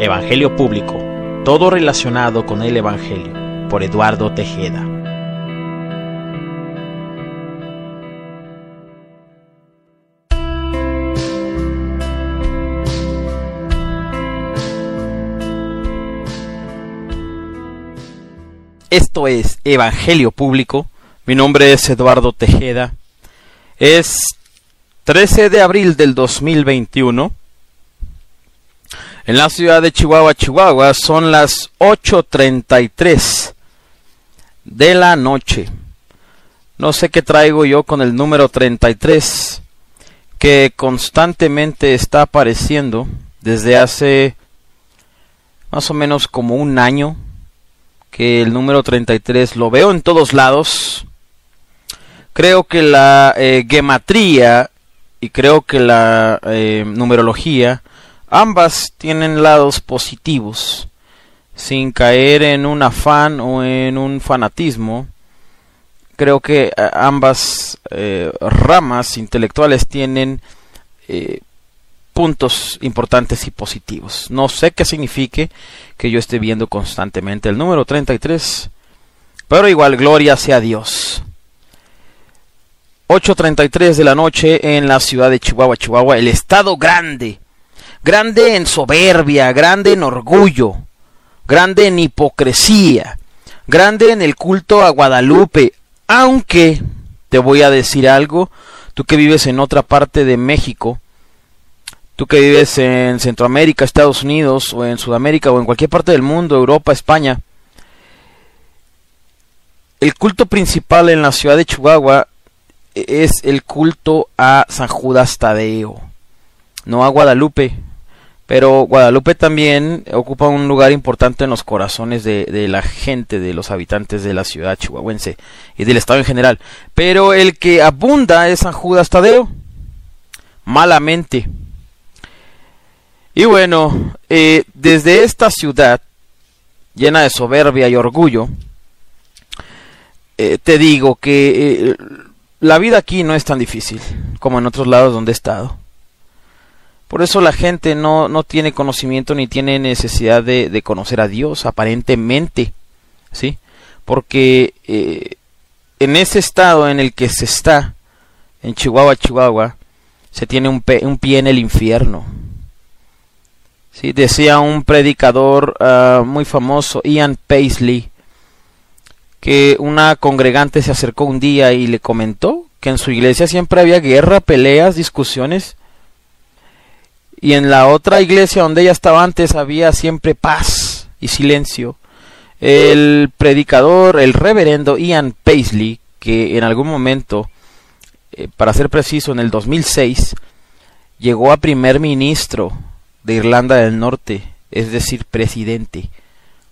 Evangelio Público, todo relacionado con el Evangelio, por Eduardo Tejeda. Esto es Evangelio Público. Mi nombre es Eduardo Tejeda. Es 13 de abril del 2021. En la ciudad de Chihuahua, Chihuahua, son las 8.33 de la noche. No sé qué traigo yo con el número 33, que constantemente está apareciendo desde hace más o menos como un año, que el número 33 lo veo en todos lados. Creo que la eh, gematría y creo que la eh, numerología Ambas tienen lados positivos, sin caer en un afán o en un fanatismo. Creo que eh, ambas eh, ramas intelectuales tienen eh, puntos importantes y positivos. No sé qué signifique que yo esté viendo constantemente el número 33, pero igual gloria sea Dios. 8.33 de la noche en la ciudad de Chihuahua, Chihuahua, el estado grande grande en soberbia, grande en orgullo, grande en hipocresía, grande en el culto a Guadalupe, aunque te voy a decir algo, tú que vives en otra parte de México, tú que vives en Centroamérica, Estados Unidos, o en Sudamérica, o en cualquier parte del mundo, Europa, España, el culto principal en la ciudad de Chihuahua es el culto a San Judas Tadeo, no a Guadalupe, pero Guadalupe también ocupa un lugar importante en los corazones de, la gente, de los habitantes de la ciudad chihuahuense y del estado en general. Pero el que abunda es San Judas Tadeo, malamente. Y bueno, eh, desde esta ciudad llena de soberbia y orgullo, eh, te digo que eh, la vida aquí no es tan difícil como en otros lados donde he estado. Por eso la gente no, no tiene conocimiento ni tiene necesidad de, de conocer a Dios, aparentemente, ¿sí? Porque eh, en ese estado en el que se está, en Chihuahua, Chihuahua, se tiene un, un pie en el infierno. ¿Sí? Decía un predicador uh, muy famoso, Ian Paisley, que una congregante se acercó un día y le comentó que en su iglesia siempre había guerra, peleas, discusiones y en la otra iglesia donde ella estaba antes había siempre paz y silencio. El predicador, el reverendo Ian Paisley, que en algún momento, eh, para ser preciso, en el 2006, llegó a primer ministro de Irlanda del Norte, es decir, presidente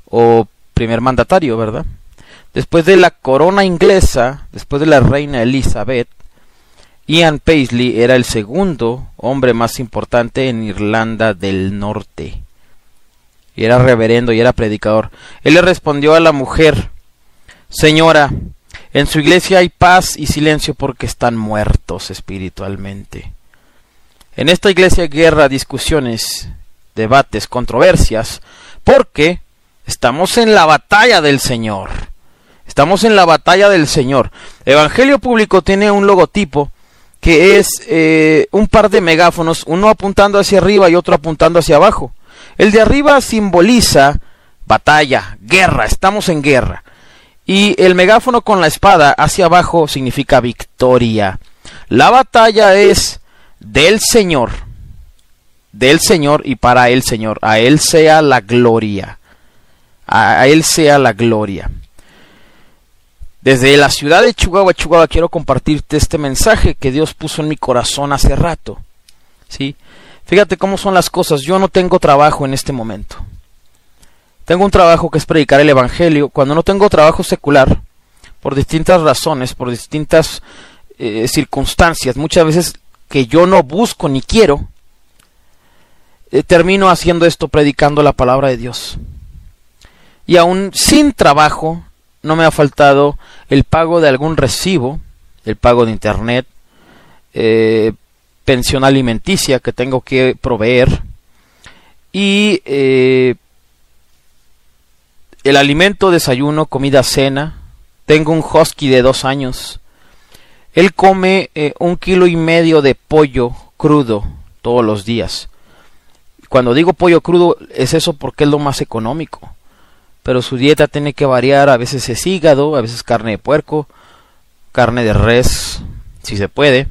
o primer mandatario, ¿verdad? Después de la corona inglesa, después de la reina Elizabeth, Ian Paisley era el segundo hombre más importante en Irlanda del Norte. Y era reverendo y era predicador. Él le respondió a la mujer, Señora, en su iglesia hay paz y silencio porque están muertos espiritualmente. En esta iglesia hay guerra, discusiones, debates, controversias, porque estamos en la batalla del Señor. Estamos en la batalla del Señor. Evangelio Público tiene un logotipo que es eh, un par de megáfonos, uno apuntando hacia arriba y otro apuntando hacia abajo. El de arriba simboliza batalla, guerra, estamos en guerra. Y el megáfono con la espada hacia abajo significa victoria. La batalla es del Señor, del Señor y para el Señor. A Él sea la gloria. A Él sea la gloria. Desde la ciudad de Chihuahua, Chihuahua, quiero compartirte este mensaje que Dios puso en mi corazón hace rato. ¿Sí? Fíjate cómo son las cosas. Yo no tengo trabajo en este momento. Tengo un trabajo que es predicar el Evangelio. Cuando no tengo trabajo secular, por distintas razones, por distintas eh, circunstancias, muchas veces que yo no busco ni quiero, eh, termino haciendo esto, predicando la palabra de Dios. Y aún sin trabajo, no me ha faltado el pago de algún recibo, el pago de internet, eh, pensión alimenticia que tengo que proveer Y eh, el alimento, desayuno, comida, cena. Tengo un husky de dos años. Él come eh, un kilo y medio de pollo crudo todos los días. Cuando digo pollo crudo es eso porque es lo más económico. Pero su dieta tiene que variar, a veces es hígado, a veces carne de puerco, carne de res, si se puede.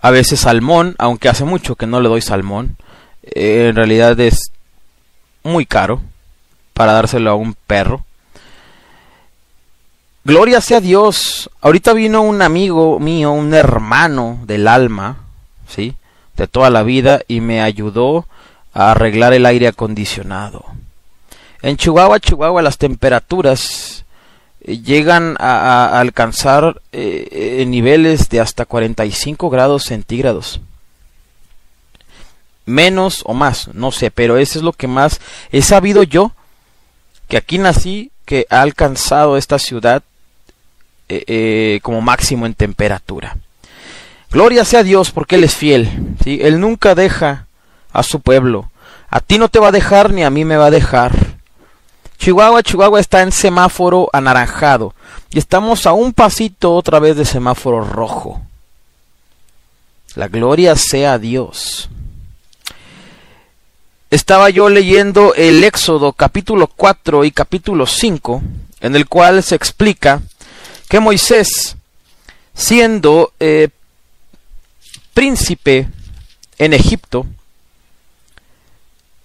A veces salmón, aunque hace mucho que no le doy salmón. Eh, en realidad es muy caro para dárselo a un perro. Gloria sea Dios. Ahorita vino un amigo mío, un hermano del alma, ¿sí? De toda la vida y me ayudó a arreglar el aire acondicionado. En Chihuahua, Chihuahua, las temperaturas eh, llegan a, alcanzar eh, eh, niveles de hasta 45 grados centígrados. Menos o más, no sé, pero eso es lo que más he sabido yo, que aquí nací, que ha alcanzado esta ciudad como máximo en temperatura. Gloria sea Dios porque Él es fiel, ¿sí? Él nunca deja a su pueblo. A ti no te va a dejar ni a mí me va a dejar. Chihuahua, Chihuahua está en semáforo anaranjado y estamos a un pasito otra vez de semáforo rojo. La gloria sea Dios. Estaba yo leyendo el Éxodo capítulo 4 y capítulo 5, en el cual se explica que Moisés, siendo eh, príncipe en Egipto,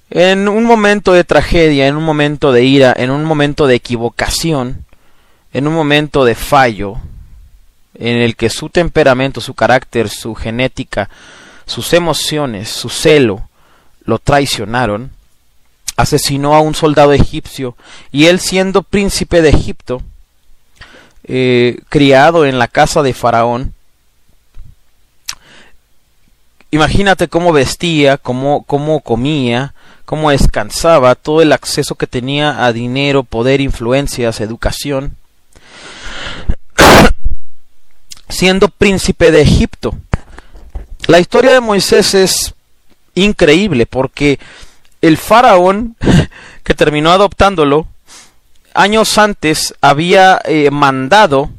en un momento de tragedia, en un momento de ira, en un momento de equivocación, en un momento de fallo, en el que su temperamento, su carácter, su genética, sus emociones, su celo, lo traicionaron, asesinó a un soldado egipcio y él siendo príncipe de Egipto, eh, criado en la casa de Faraón, imagínate cómo vestía, cómo, cómo comía, cómo descansaba, todo el acceso que tenía a dinero, poder, influencias, educación, siendo príncipe de Egipto. La historia de Moisés es increíble porque el faraón que terminó adoptándolo años antes había eh, mandado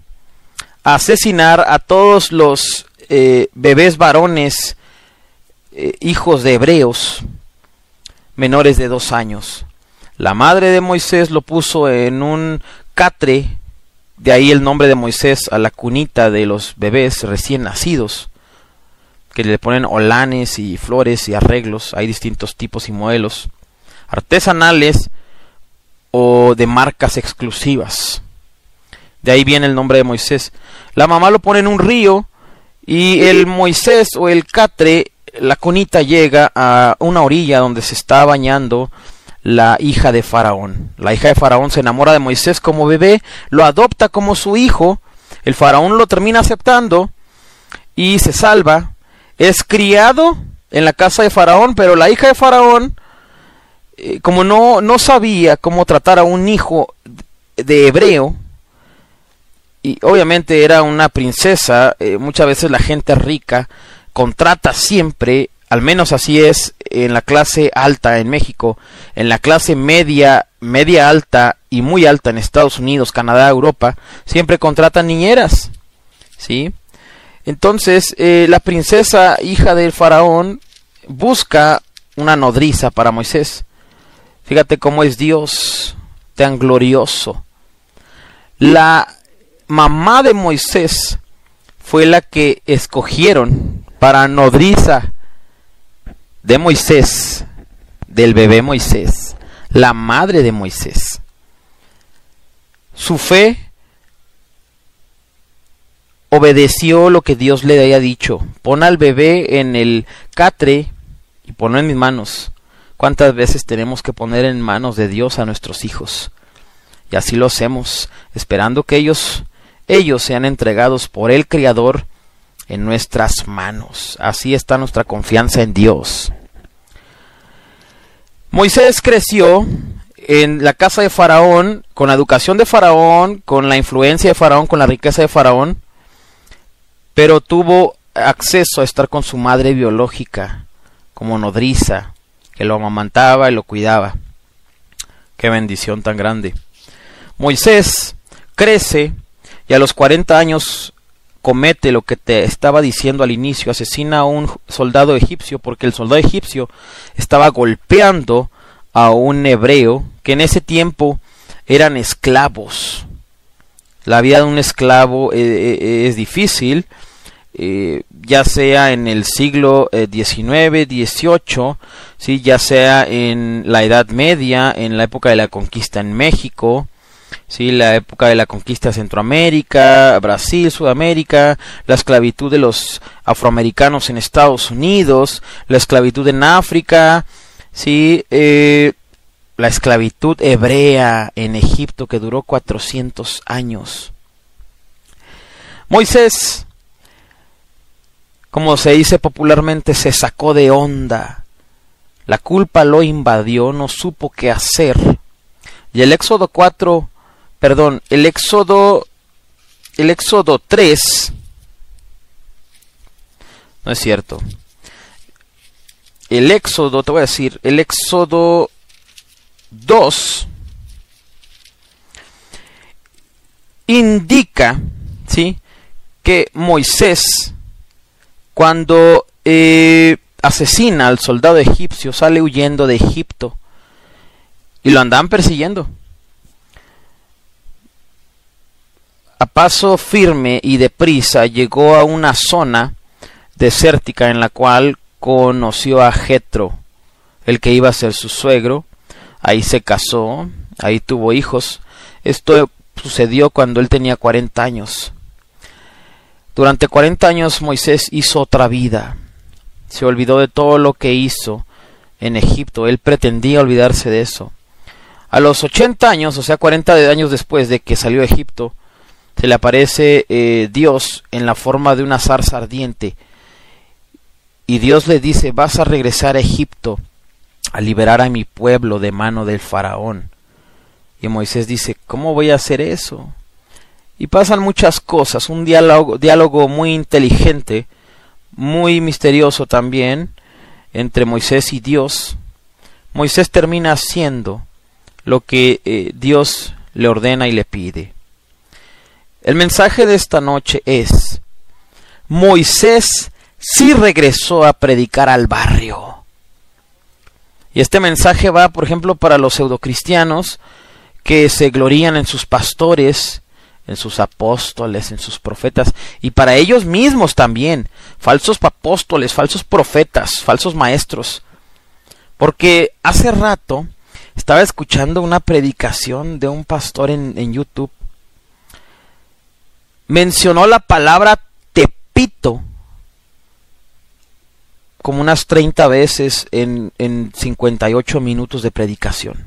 asesinar a todos los eh, bebés varones eh, hijos de hebreos menores de dos años. La madre de Moisés lo puso en un catre, de ahí el nombre de Moisés a la cunita de los bebés recién nacidos, que le ponen olanes y flores y arreglos, hay distintos tipos y modelos, artesanales o de marcas exclusivas. De ahí viene el nombre de Moisés. La mamá lo pone en un río y el Moisés o el catre la conita llega a una orilla donde se está bañando la hija de Faraón. La hija de Faraón se enamora de Moisés como bebé, lo adopta como su hijo, el Faraón lo termina aceptando y se salva. Es criado en la casa de Faraón, pero la hija de Faraón, eh, como no, no sabía cómo tratar a un hijo de hebreo, y obviamente era una princesa, eh, muchas veces la gente rica contrata siempre, al menos así es en la clase alta en México, en la clase media, media alta y muy alta en Estados Unidos, Canadá, Europa, siempre contratan niñeras, ¿sí? Entonces, eh, la princesa hija del faraón busca una nodriza para Moisés. Fíjate cómo es Dios tan glorioso. La mamá de Moisés fue la que escogieron para nodriza de Moisés, del bebé Moisés, la madre de Moisés. Su fe obedeció lo que Dios le había dicho. Pon al bebé en el catre y ponlo en mis manos. ¿Cuántas veces tenemos que poner en manos de Dios a nuestros hijos? Y así lo hacemos, esperando que ellos, ellos sean entregados por el Criador en nuestras manos. Así está nuestra confianza en Dios. Moisés creció en la casa de Faraón, con la educación de Faraón, con la influencia de Faraón, con la riqueza de Faraón, pero tuvo acceso a estar con su madre biológica como nodriza, que lo amamantaba y lo cuidaba. Qué bendición tan grande. Moisés crece y a los 40 años comete lo que te estaba diciendo al inicio, asesina a un soldado egipcio porque el soldado egipcio estaba golpeando a un hebreo que en ese tiempo eran esclavos. La vida de un esclavo eh, eh, es difícil, eh, ya sea en el siglo XIX, XVIII, ¿sí? ya sea en la Edad Media, en la época de la conquista en México, ¿sí? la época de la conquista de Centroamérica, Brasil, Sudamérica, la esclavitud de los afroamericanos en Estados Unidos, la esclavitud en África, ¿sí? Eh, la esclavitud hebrea en Egipto que duró 400 años. Moisés, como se dice popularmente, se sacó de onda. La culpa lo invadió, no supo qué hacer. Y el Éxodo 4 perdón, el Éxodo, el Éxodo 3, no es cierto. El Éxodo, te voy a decir, el Éxodo 2 indica, ¿sí? Que Moisés, cuando eh, asesina al soldado egipcio, sale huyendo de Egipto y lo andan persiguiendo. A paso firme y deprisa llegó a una zona desértica en la cual conoció a Jetro, el que iba a ser su suegro. Ahí se casó, ahí tuvo hijos. Esto sucedió cuando él tenía 40 años. Durante 40 años Moisés hizo otra vida. Se olvidó de todo lo que hizo en Egipto. Él pretendía olvidarse de eso. A los 80 años, o sea, 40 años después de que salió de Egipto, se le aparece eh, Dios en la forma de una zarza ardiente y Dios le dice vas a regresar a Egipto a liberar a mi pueblo de mano del faraón. Y Moisés dice, ¿cómo voy a hacer eso? Y pasan muchas cosas, un diálogo, diálogo muy inteligente, muy misterioso también, entre Moisés y Dios. Moisés termina haciendo lo que eh, Dios le ordena y le pide. El mensaje de esta noche es, Moisés sí regresó a predicar al barrio. Y este mensaje va, por ejemplo, para los pseudocristianos que se glorían en sus pastores, en sus apóstoles, en sus profetas, y para ellos mismos también, falsos apóstoles, falsos profetas, falsos maestros. Porque hace rato estaba escuchando una predicación de un pastor en, en YouTube mencionó la palabra Tepito como unas 30 veces en, en 58 minutos de predicación.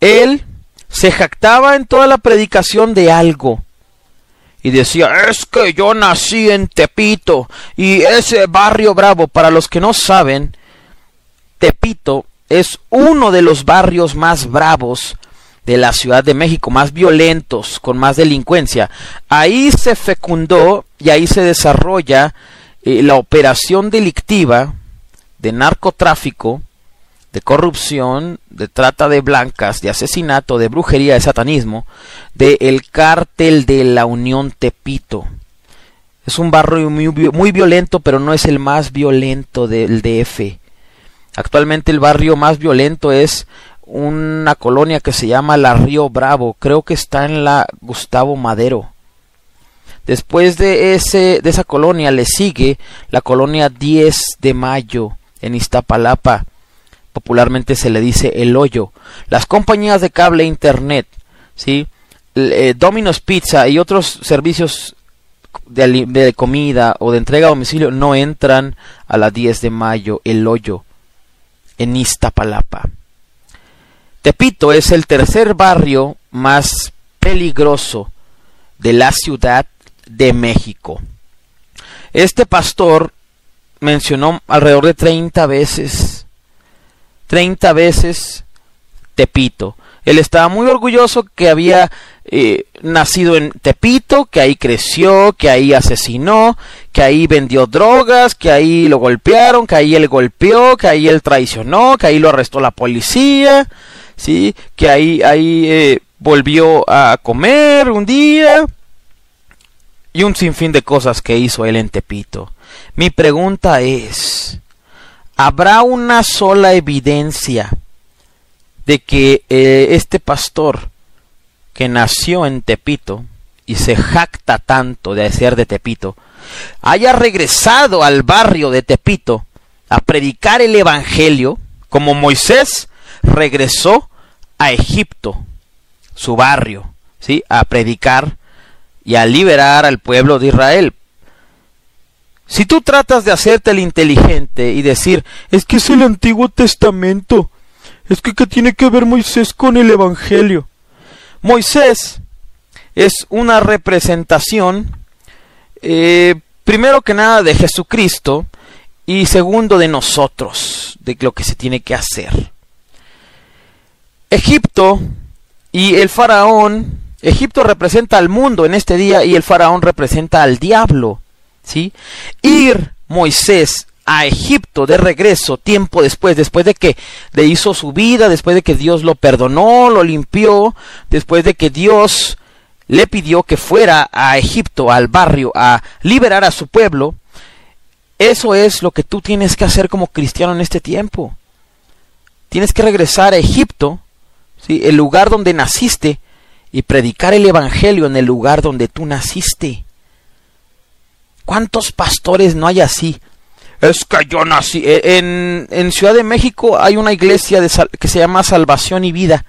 Él se jactaba en toda la predicación de algo. Y decía, es que yo nací en Tepito y ese barrio bravo, para los que no saben, Tepito es uno de los barrios más bravos de la Ciudad de México, más violentos, con más delincuencia. Ahí se fecundó y ahí se desarrolla eh, la operación delictiva de narcotráfico, de corrupción, de trata de blancas, de asesinato, de brujería, de satanismo, del el cártel de la Unión Tepito. Es un barrio muy, muy violento, pero no es el más violento del DF. Actualmente el barrio más violento es una colonia que se llama La Río Bravo, creo que está en la Gustavo Madero. Después de, ese, de esa colonia le sigue la colonia 10 de Mayo en Iztapalapa. Popularmente se le dice El Hoyo. Las compañías de cable e internet, ¿sí? Eh, Domino's Pizza y otros servicios de, de, comida o de entrega a domicilio no entran a la 10 de Mayo, El Hoyo, en Iztapalapa. Tepito es el tercer barrio más peligroso de la Ciudad de México. Este pastor mencionó alrededor de 30 veces, 30 veces Tepito. Él estaba muy orgulloso que había eh, nacido en Tepito, que ahí creció, que ahí asesinó, que ahí vendió drogas, que ahí lo golpearon, que ahí él golpeó, que ahí él traicionó, que ahí lo arrestó la policía, sí, que ahí ahí eh, volvió a comer un día y un sinfín de cosas que hizo él en Tepito. Mi pregunta es, ¿habrá una sola evidencia de que eh, este pastor que nació en Tepito y se jacta tanto de ser de Tepito, haya regresado al barrio de Tepito a predicar el Evangelio, como Moisés regresó a Egipto, su barrio, ¿sí? a predicar y a liberar al pueblo de Israel. Si tú tratas de hacerte el inteligente y decir, es que es el Antiguo Testamento, es que ¿qué tiene que ver Moisés con el Evangelio? Moisés es una representación, eh, primero que nada, de Jesucristo y segundo de nosotros, de lo que se tiene que hacer. Egipto y el faraón, Egipto representa al mundo en este día y el faraón representa al diablo, ¿sí? Ir Moisés a Egipto de regreso tiempo después, después de que le hizo su vida, después de que Dios lo perdonó, lo limpió, después de que Dios le pidió que fuera a Egipto, al barrio, a liberar a su pueblo, eso es lo que tú tienes que hacer como cristiano en este tiempo. Tienes que regresar a Egipto, el lugar donde naciste, y predicar el Evangelio en el lugar donde tú naciste. ¿Cuántos pastores no hay así? Es que yo nací. E, en, Ciudad de México hay una iglesia que se llama Salvación y Vida.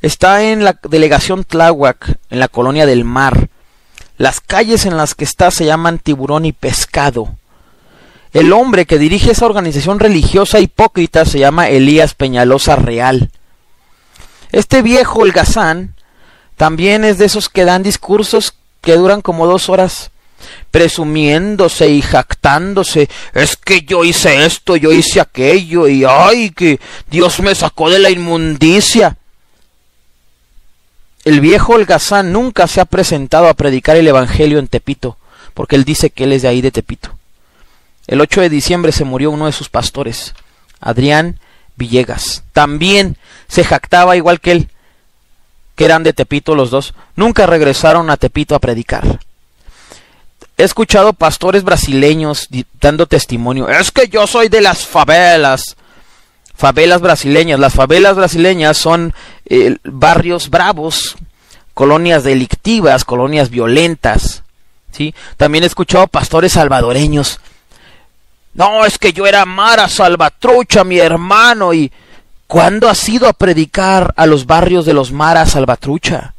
Está en la delegación Tláhuac, en la colonia del Mar. Las calles en las que está se llaman Tiburón y Pescado. El hombre que dirige esa organización religiosa hipócrita se llama Elías Peñalosa Real. Este viejo holgazán también es de esos que dan discursos que duran como dos horas presumiéndose y jactándose, es que yo hice esto, yo hice aquello, y ay, que Dios me sacó de la inmundicia. El viejo holgazán nunca se ha presentado a predicar el Evangelio en Tepito, porque él dice que él es de ahí de Tepito. El 8 de diciembre se murió uno de sus pastores, Adrián Villegas. También se jactaba igual que él, que eran de Tepito los dos. Nunca regresaron a Tepito a predicar. He escuchado pastores brasileños dando testimonio. Es que yo soy de las favelas. Favelas brasileñas. Las favelas brasileñas son eh, barrios bravos, colonias delictivas, colonias violentas. ¿sí? También he escuchado pastores salvadoreños. No, es que yo era Mara Salvatrucha, mi hermano. ¿Y cuándo has ido a predicar a los barrios de los Mara Salvatrucha?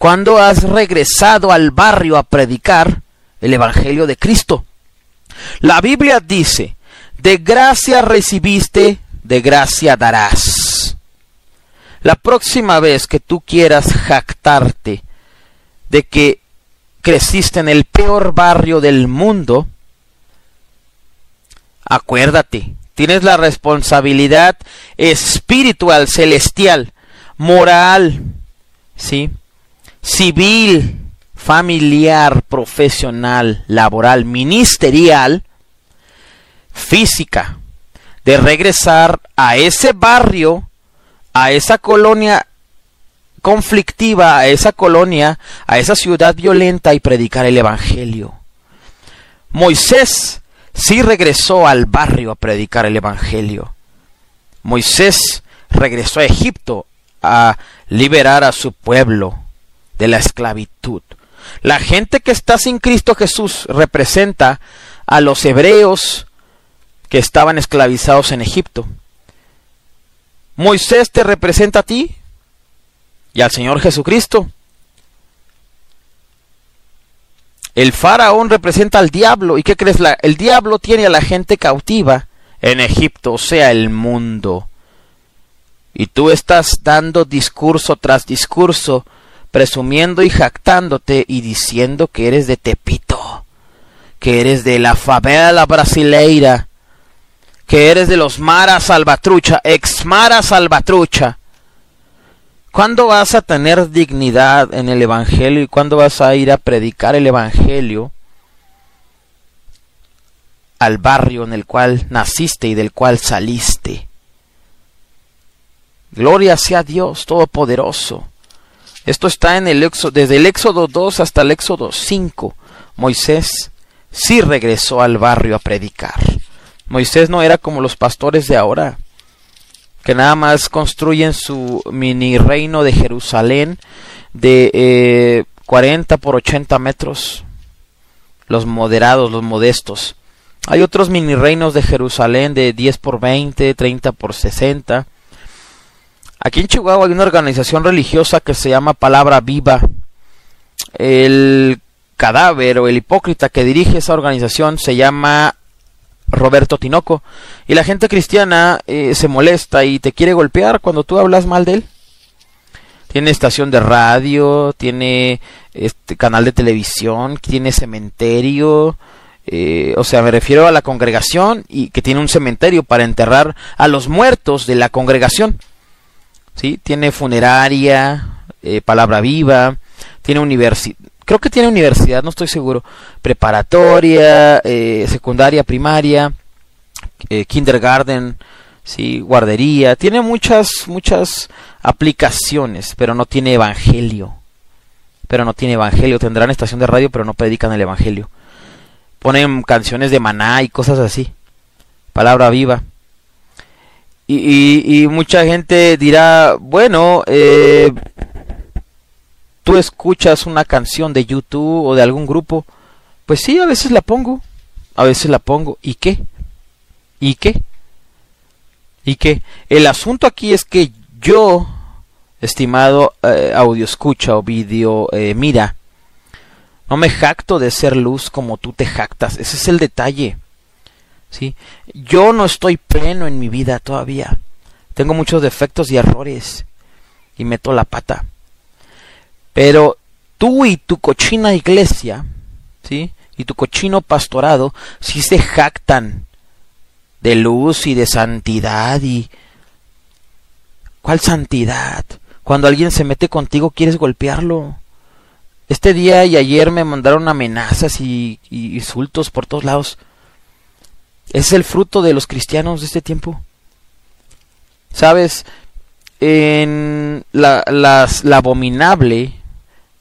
cuando has regresado al barrio a predicar el Evangelio de Cristo. La Biblia dice, de gracia recibiste, de gracia darás. La próxima vez que tú quieras jactarte de que creciste en el peor barrio del mundo, acuérdate, tienes la responsabilidad espiritual, celestial, moral, ¿sí? civil, familiar, profesional, laboral, ministerial, física, de regresar a ese barrio, a esa colonia conflictiva, a esa colonia, a esa ciudad violenta y predicar el Evangelio. Moisés sí regresó al barrio a predicar el Evangelio. Moisés regresó a Egipto a liberar a su pueblo de la esclavitud. La gente que está sin Cristo Jesús representa a los hebreos que estaban esclavizados en Egipto. Moisés te representa a ti y al Señor Jesucristo. El faraón representa al diablo. ¿Y qué crees? el diablo tiene a la gente cautiva en Egipto, o sea, el mundo. Y tú estás dando discurso tras discurso presumiendo y jactándote y diciendo que eres de Tepito, que eres de la favela brasileira, que eres de los Mara Salvatrucha, ex Mara Salvatrucha. ¿Cuándo vas a tener dignidad en el Evangelio y cuándo vas a ir a predicar el Evangelio al barrio en el cual naciste y del cual saliste? Gloria sea Dios Todopoderoso. Esto está en el éxodo, desde el Éxodo 2 hasta el Éxodo 5. Moisés sí regresó al barrio a predicar. Moisés no era como los pastores de ahora, que nada más construyen su mini reino de Jerusalén de eh, 40 por 80 metros. Los moderados, los modestos. Hay otros mini reinos de Jerusalén de 10 por 20, 30 por 60 Aquí en Chihuahua hay una organización religiosa que se llama Palabra Viva. El cadáver o el hipócrita que dirige esa organización se llama Roberto Tinoco. Y la gente cristiana eh, se molesta y te quiere golpear cuando tú hablas mal de él. Tiene estación de radio, tiene este canal de televisión, tiene cementerio. Eh, o sea, me refiero a la congregación y que tiene un cementerio para enterrar a los muertos de la congregación. ¿sí? Tiene funeraria, eh, palabra viva, tiene universidad, creo que tiene universidad, no estoy seguro, preparatoria, eh, secundaria, primaria, eh, kindergarten, sí, guardería, tiene muchas, muchas aplicaciones, pero no tiene evangelio. Pero no tiene evangelio, tendrán estación de radio, pero no predican el evangelio. Ponen canciones de maná y cosas así. Palabra viva. Y, mucha gente dirá, bueno, eh, tú escuchas una canción de YouTube o de algún grupo, pues sí, a veces la pongo, a veces la pongo, ¿y qué? ¿Y qué? ¿Y qué? El asunto aquí es que yo, estimado eh, audio escucha o video eh, mira, no me jacto de ser luz como tú te jactas, ese es el detalle. ¿sí? Yo no estoy pleno en mi vida todavía. Tengo muchos defectos y errores y meto la pata. Pero tú y tu cochina iglesia, ¿sí? Y tu cochino pastorado sí se jactan de luz y de santidad y ¿Cuál santidad? Cuando alguien se mete contigo quieres golpearlo. Este día y ayer me mandaron amenazas y, insultos por todos lados. Es el fruto de los cristianos de este tiempo. Sabes, en la, la abominable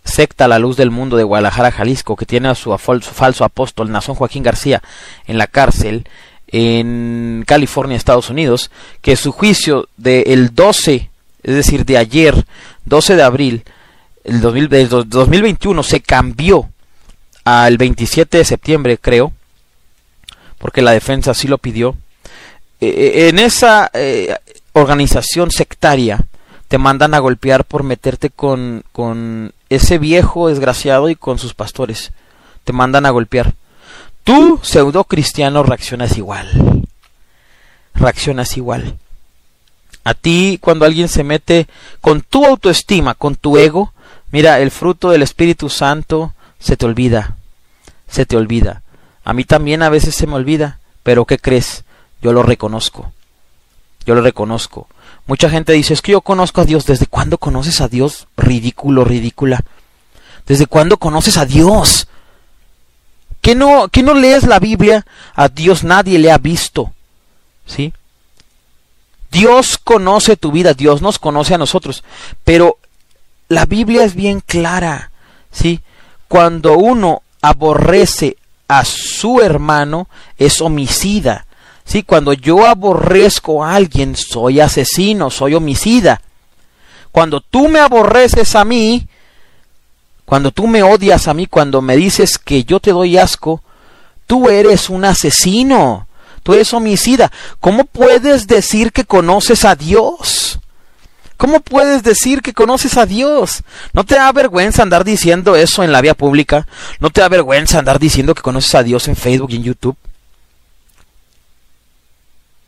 secta La Luz del Mundo de Guadalajara, Jalisco, que tiene a su, falso apóstol Nazón Joaquín García en la cárcel en California, Estados Unidos, que su juicio del 12, es decir, de ayer, 12 de abril el 2021, se cambió al 27 de septiembre, creo, porque la defensa sí lo pidió. Eh, eh, en esa eh, organización sectaria te mandan a golpear por meterte con, con ese viejo desgraciado y con sus pastores. Te mandan a golpear. Tú, pseudo cristiano, reaccionas igual. Reaccionas igual. A ti, cuando alguien se mete con tu autoestima, con tu ego, mira, el fruto del Espíritu Santo se te olvida. Se te olvida. A mí también a veces se me olvida, pero ¿qué crees? Yo lo reconozco. Yo lo reconozco. Mucha gente dice, es que yo conozco a Dios. ¿Desde cuándo conoces a Dios? Ridículo, ridícula. ¿Desde cuándo conoces a Dios? ¿Que no, que no lees la Biblia? A Dios nadie le ha visto. ¿Sí? Dios conoce tu vida, Dios nos conoce a nosotros. Pero la Biblia es bien clara. ¿Sí? Cuando uno aborrece a su hermano es homicida. Sí, cuando yo aborrezco a alguien, soy asesino, soy homicida. Cuando tú me aborreces a mí, cuando tú me odias a mí, cuando me dices que yo te doy asco, tú eres un asesino, tú eres homicida. ¿Cómo puedes decir que conoces a Dios? ¿Cómo puedes decir que conoces a Dios? ¿No te da vergüenza andar diciendo eso en la vía pública? ¿No te da vergüenza andar diciendo que conoces a Dios en Facebook y en YouTube?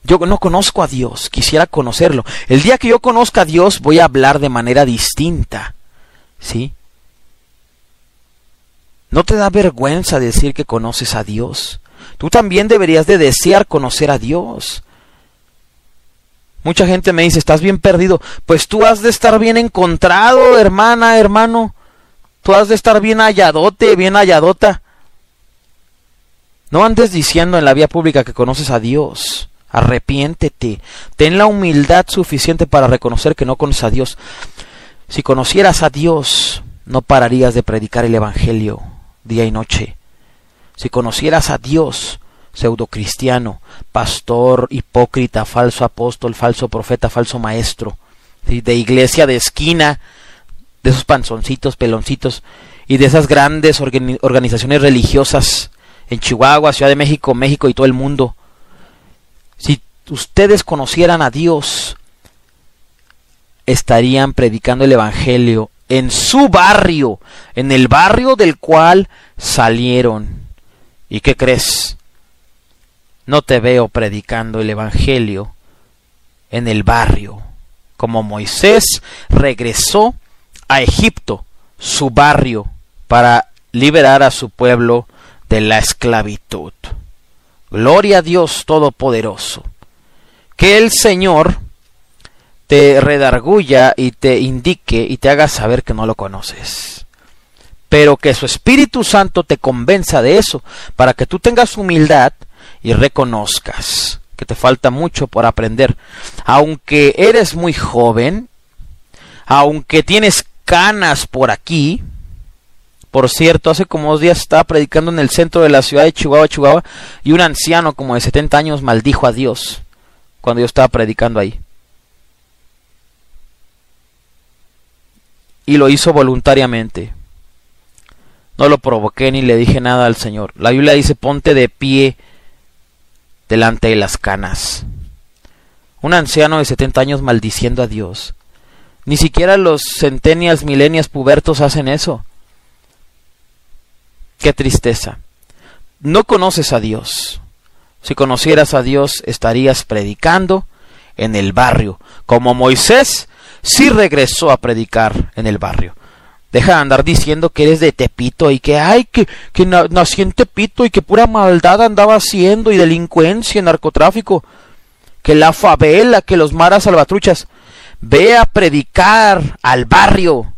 Yo no conozco a Dios, quisiera conocerlo. El día que yo conozca a Dios voy a hablar de manera distinta. ¿Sí? ¿No te da vergüenza decir que conoces a Dios? Tú también deberías de desear conocer a Dios. Mucha gente me dice, estás bien perdido. Pues tú has de estar bien encontrado, hermana, hermano. Tú has de estar bien halladote, bien halladota. No andes diciendo en la vía pública que conoces a Dios. Arrepiéntete. Ten la humildad suficiente para reconocer que no conoces a Dios. Si conocieras a Dios, no pararías de predicar el Evangelio día y noche. Si conocieras a Dios, pseudocristiano, pastor, hipócrita, falso apóstol, falso profeta, falso maestro, de iglesia de esquina, de esos panzoncitos, peloncitos y de esas grandes organizaciones religiosas en Chihuahua, Ciudad de México, México y todo el mundo. Ustedes conocieran a Dios, estarían predicando el Evangelio en su barrio, en el barrio del cual salieron. ¿Y qué crees? No te veo predicando el Evangelio en el barrio, como Moisés regresó a Egipto, su barrio, para liberar a su pueblo de la esclavitud. Gloria a Dios Todopoderoso. Que el Señor te redarguya y te indique y te haga saber que no lo conoces. Pero que su Espíritu Santo te convenza de eso, para que tú tengas humildad y reconozcas que te falta mucho por aprender. Aunque eres muy joven, aunque tienes canas por aquí, por cierto, hace como dos días estaba predicando en el centro de la ciudad de Chihuahua, Chihuahua, y un anciano como de 70 años maldijo a Dios cuando yo estaba predicando ahí. Y lo hizo voluntariamente. No lo provoqué ni le dije nada al Señor. La Biblia dice, ponte de pie delante de las canas. Un anciano de 70 años maldiciendo a Dios. Ni siquiera los centenias, milenias, pubertos hacen eso. Qué tristeza. No conoces a Dios. Si conocieras a Dios, estarías predicando en el barrio, como Moisés sí regresó a predicar en el barrio. Deja de andar diciendo que eres de Tepito y que, ay, que, que nací en Tepito y que pura maldad andaba haciendo y delincuencia, narcotráfico, que la favela, que los maras salvatruchas. Ve a predicar al barrio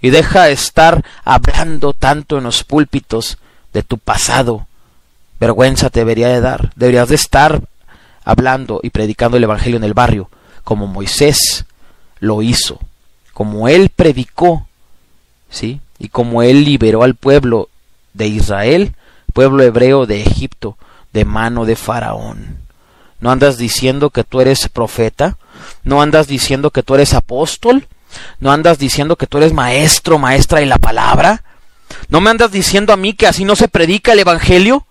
y deja de estar hablando tanto en los púlpitos de tu pasado. Vergüenza te debería de dar. Deberías de estar hablando y predicando el Evangelio en el barrio, como Moisés lo hizo, como él predicó ¿sí? Y como él liberó al pueblo de Israel, pueblo hebreo de Egipto, de mano de Faraón. ¿No andas diciendo que tú eres profeta? ¿No andas diciendo que tú eres apóstol? ¿No andas diciendo que tú eres maestro, maestra de la palabra? ¿No me andas diciendo a mí que así no se predica el Evangelio?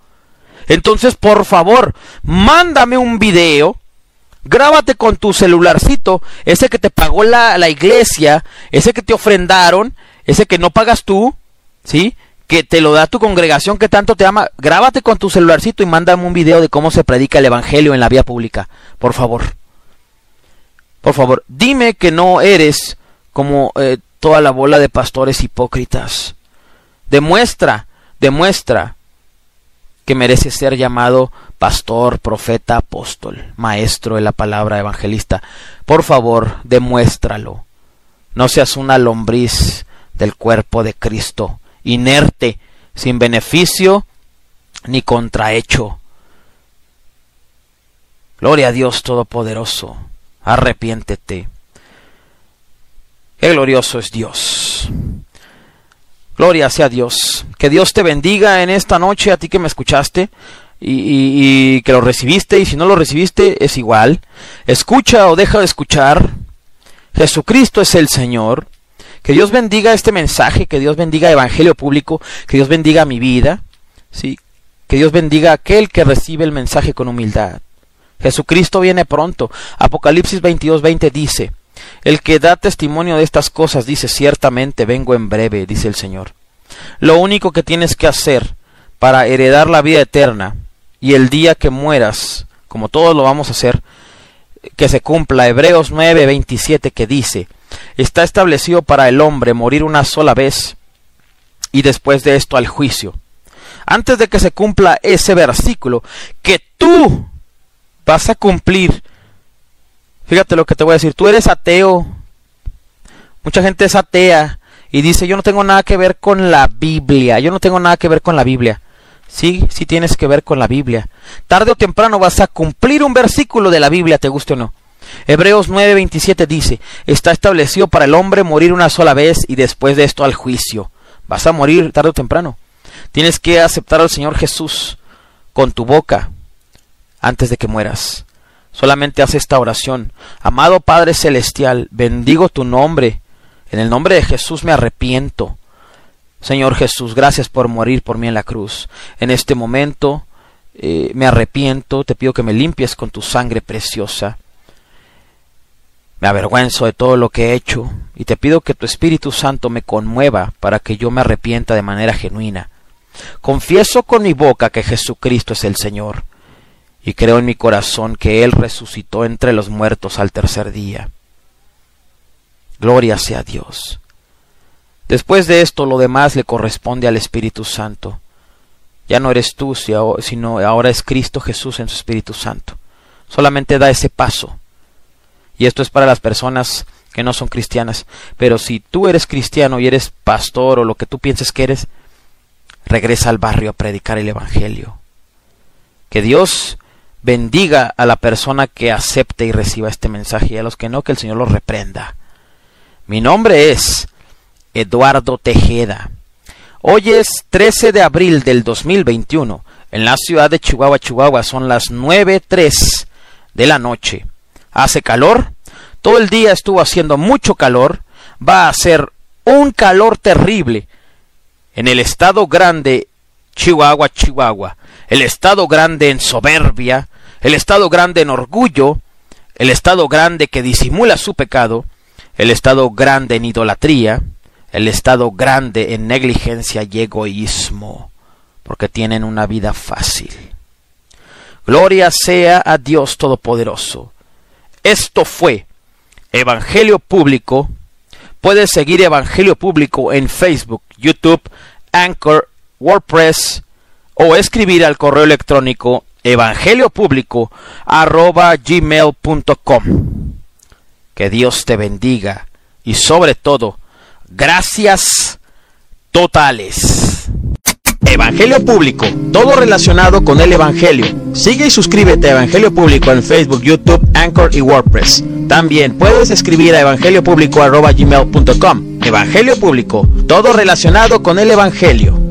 Entonces, por favor, mándame un video, grábate con tu celularcito, ese que te pagó la, la iglesia, ese que te ofrendaron, ese que no pagas tú, ¿sí? Que te lo da tu congregación que tanto te ama, grábate con tu celularcito y mándame un video de cómo se predica el Evangelio en la vía pública, por favor. Por favor, dime que no eres como eh, toda la bola de pastores hipócritas. Demuestra, demuestra que mereces ser llamado pastor, profeta, apóstol, maestro de la palabra evangelista. Por favor, demuéstralo. No seas una lombriz del cuerpo de Cristo, inerte, sin beneficio ni contrahecho. Gloria a Dios Todopoderoso, arrepiéntete. Qué glorioso es Dios. Gloria sea Dios. Que Dios te bendiga en esta noche, a ti que me escuchaste y, que lo recibiste, y si no lo recibiste es igual. Escucha o deja de escuchar. Jesucristo es el Señor. Que Dios bendiga este mensaje, que Dios bendiga Evangelio Público, que Dios bendiga mi vida, ¿sí? que Dios bendiga aquel que recibe el mensaje con humildad. Jesucristo viene pronto. Apocalipsis 22:20 dice, el que da testimonio de estas cosas dice, ciertamente vengo en breve, dice el Señor. Lo único que tienes que hacer para heredar la vida eterna y el día que mueras, como todos lo vamos a hacer, que se cumpla Hebreos 9:27 que dice, está establecido para el hombre morir una sola vez y después de esto al juicio. Antes de que se cumpla ese versículo, que tú vas a cumplir Fíjate lo que te voy a decir. Tú eres ateo. Mucha gente es atea y dice, yo no tengo nada que ver con la Biblia. Yo no tengo nada que ver con la Biblia. Sí, sí tienes que ver con la Biblia. Tarde o temprano vas a cumplir un versículo de la Biblia, te guste o no. Hebreos 9:27 dice, está establecido para el hombre morir una sola vez y después de esto al juicio. Vas a morir tarde o temprano. Tienes que aceptar al Señor Jesús con tu boca antes de que mueras. Solamente haz esta oración. Amado Padre Celestial, bendigo tu nombre. En el nombre de Jesús me arrepiento. Señor Jesús, gracias por morir por mí en la cruz. En este momento eh, me arrepiento, te pido que me limpies con tu sangre preciosa. Me avergüenzo de todo lo que he hecho y te pido que tu Espíritu Santo me conmueva para que yo me arrepienta de manera genuina. Confieso con mi boca que Jesucristo es el Señor y creo en mi corazón que Él resucitó entre los muertos al tercer día. Gloria sea Dios. Después de esto lo demás le corresponde al Espíritu Santo. Ya no eres tú, sino ahora es Cristo Jesús en su Espíritu Santo. Solamente da ese paso. Y esto es para las personas que no son cristianas. Pero si tú eres cristiano y eres pastor o lo que tú pienses que eres, regresa al barrio a predicar el Evangelio. Que Dios bendiga a la persona que acepte y reciba este mensaje y a los que no, que el Señor los reprenda. Mi nombre es Eduardo Tejeda. Hoy es 13 de abril del 2021. En la ciudad de Chihuahua, Chihuahua son las 9.03 de la noche. Hace calor. Todo el día estuvo haciendo mucho calor. Va a ser un calor terrible en el estado grande Chihuahua, Chihuahua. El estado grande en soberbia. El estado grande en orgullo. El estado grande que disimula su pecado. El estado grande en idolatría el estado grande en negligencia y egoísmo, porque tienen una vida fácil. Gloria sea a Dios Todopoderoso. Esto fue Evangelio Público. Puedes seguir Evangelio Público en Facebook, YouTube, Anchor, WordPress o escribir al correo electrónico evangeliopúblico arroba gmail.com. Que Dios te bendiga y sobre todo Gracias totales. Evangelio Público, todo relacionado con el Evangelio. Sigue y suscríbete a Evangelio Público en Facebook, YouTube, Anchor y WordPress. También puedes escribir a evangeliopúblico.gmail.com. Evangelio Público, todo relacionado con el Evangelio.